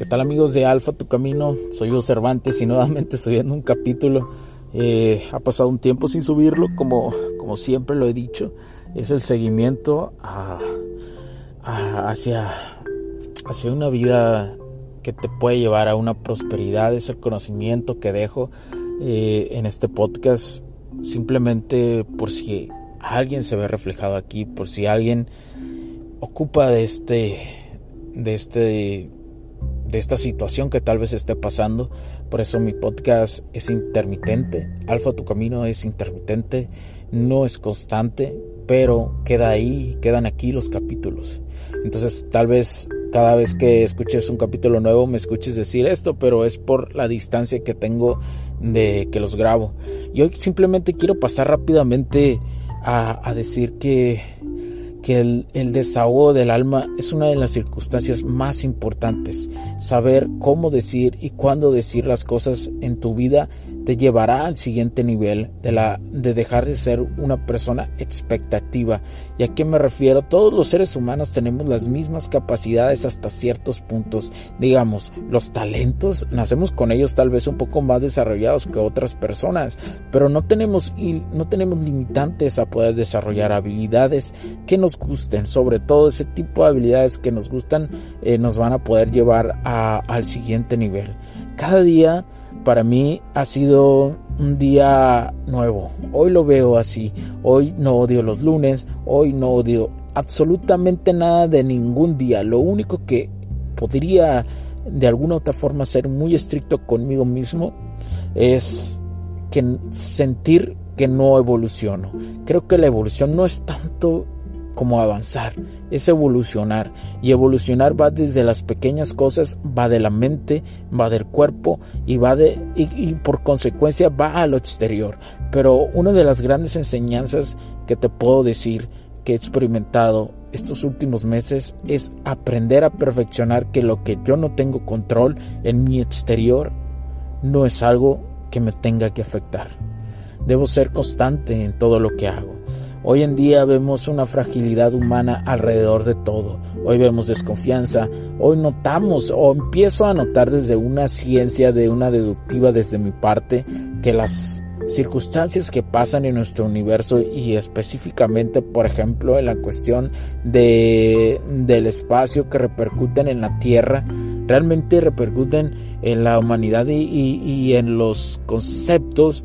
¿Qué tal amigos de Alfa Tu Camino? Soy Hugo Cervantes y nuevamente subiendo un capítulo. Eh, ha pasado un tiempo sin subirlo, como, como siempre lo he dicho. Es el seguimiento hacia, hacia una vida que te puede llevar a una prosperidad. Es el conocimiento que dejo eh, en este podcast. Simplemente por si alguien se ve reflejado aquí, por si alguien ocupa de este, de este de esta situación que tal vez esté pasando. Por eso mi podcast es intermitente. Alfa Tu Camino es intermitente, no es constante, pero queda ahí, quedan aquí los capítulos. Entonces tal vez cada vez que escuches un capítulo nuevo me escuches decir esto, pero es por la distancia que tengo de que los grabo. Y hoy simplemente quiero pasar rápidamente a, a decir que que el, desahogo del alma es una de las circunstancias más importantes. Saber cómo decir y cuándo decir las cosas en tu vida te llevará al siguiente nivel de, la, de dejar de ser una persona expectativa. ¿Y a qué me refiero? Todos los seres humanos tenemos las mismas capacidades hasta ciertos puntos. Digamos, los talentos, nacemos con ellos tal vez un poco más desarrollados que otras personas, pero no tenemos, no tenemos limitantes a poder desarrollar habilidades que nos gusten. Sobre todo ese tipo de habilidades que nos gustan eh, nos van a poder llevar al siguiente nivel. Cada día para mí ha sido un día nuevo. Hoy lo veo así. Hoy no odio los lunes. Hoy no odio absolutamente nada de ningún día. Lo único que podría de alguna otra forma ser muy estricto conmigo mismo es que sentir que no evoluciono. Creo que la evolución no es tanto como avanzar, es evolucionar. Y evolucionar va desde las pequeñas cosas, va de la mente, va del cuerpo y va de y, por consecuencia va a lo exterior. Pero una de las grandes enseñanzas que te puedo decir que he experimentado estos últimos meses es aprender a perfeccionar que lo que yo no tengo control en mi exterior no es algo que me tenga que afectar. Debo ser constante en todo lo que hago. Hoy en día vemos una fragilidad humana alrededor de todo. Hoy vemos desconfianza, hoy notamos o empiezo a notar desde una ciencia, de una deductiva desde mi parte, que las circunstancias que pasan en nuestro universo y específicamente, por ejemplo, en la cuestión de, del espacio que repercuten en la Tierra, realmente repercuten en la humanidad y, y en los conceptos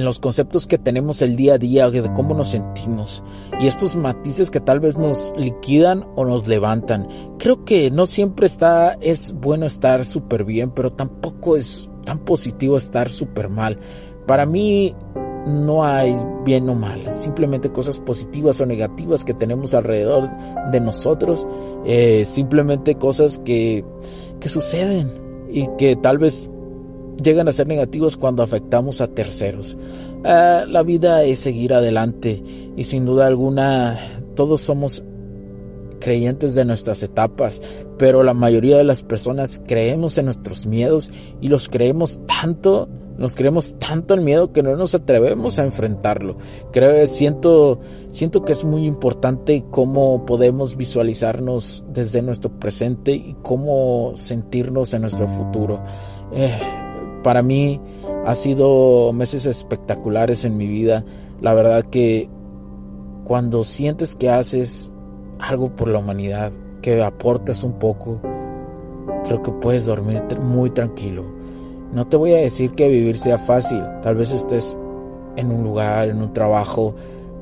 En los conceptos que tenemos el día a día, de cómo nos sentimos y estos matices que tal vez nos liquidan o nos levantan. Creo que no siempre está, es bueno estar súper bien, pero tampoco es tan positivo estar súper mal. Para mí, no hay bien o mal, simplemente cosas positivas o negativas que tenemos alrededor de nosotros, eh, simplemente cosas que, que suceden y que tal vez llegan a ser negativos cuando afectamos a terceros. Ah, la vida es seguir adelante y sin duda alguna todos somos creyentes de nuestras etapas, pero la mayoría de las personas creemos en nuestros miedos y los creemos tanto nos creemos tanto el miedo que no nos atrevemos a enfrentarlo. Creo, siento, siento que es muy importante cómo podemos visualizarnos desde nuestro presente y cómo sentirnos en nuestro futuro. Eh, para mí ha sido meses espectaculares en mi vida. La verdad que cuando sientes que haces algo por la humanidad, que aportas un poco, creo que puedes dormir muy tranquilo no te voy a decir que vivir sea fácil. Tal vez estés en un lugar, en un trabajo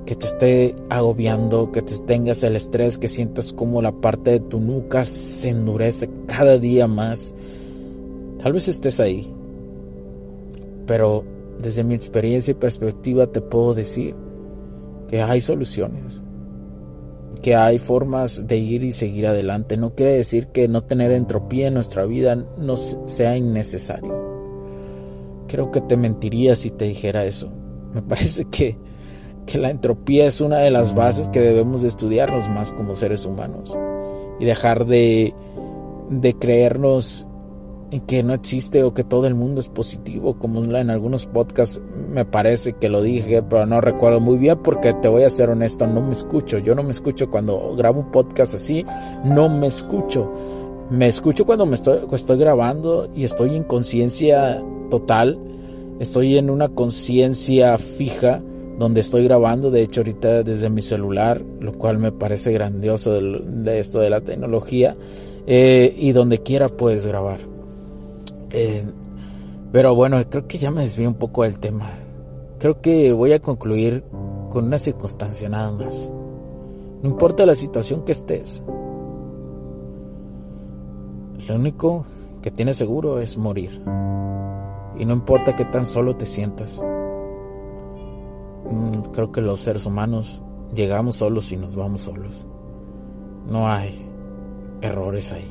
que te esté agobiando, que te tengas el estrés, que sientas como la parte de tu nuca se endurece cada día más. Tal vez estés ahí. Pero desde mi experiencia y perspectiva te puedo decir que hay soluciones, que hay formas de ir y seguir adelante. No quiere decir que no tener entropía en nuestra vida no sea innecesario. Creo que te mentiría si te dijera eso. Me parece que, que la entropía es una de las bases que debemos de estudiarnos más como seres humanos y dejar de, de creernos en que no existe o que todo el mundo es positivo, como en algunos podcasts me parece que lo dije, pero no recuerdo muy bien porque te voy a ser honesto, no me escucho, yo no me escucho cuando grabo un podcast así, no me escucho. Me escucho cuando me estoy, estoy grabando y estoy en conciencia total. Estoy en una conciencia fija donde estoy grabando, de hecho ahorita desde mi celular, lo cual me parece grandioso de, esto de la tecnología, eh, y donde quiera puedes grabar. Eh, pero bueno, creo que ya me desvío un poco del tema. Creo que voy a concluir con una circunstancia nada más. No importa la situación que estés, lo único que tienes seguro es morir. Y no importa qué tan solo te sientas. Mm, creo que los seres humanos llegamos solos y nos vamos solos. No hay errores ahí.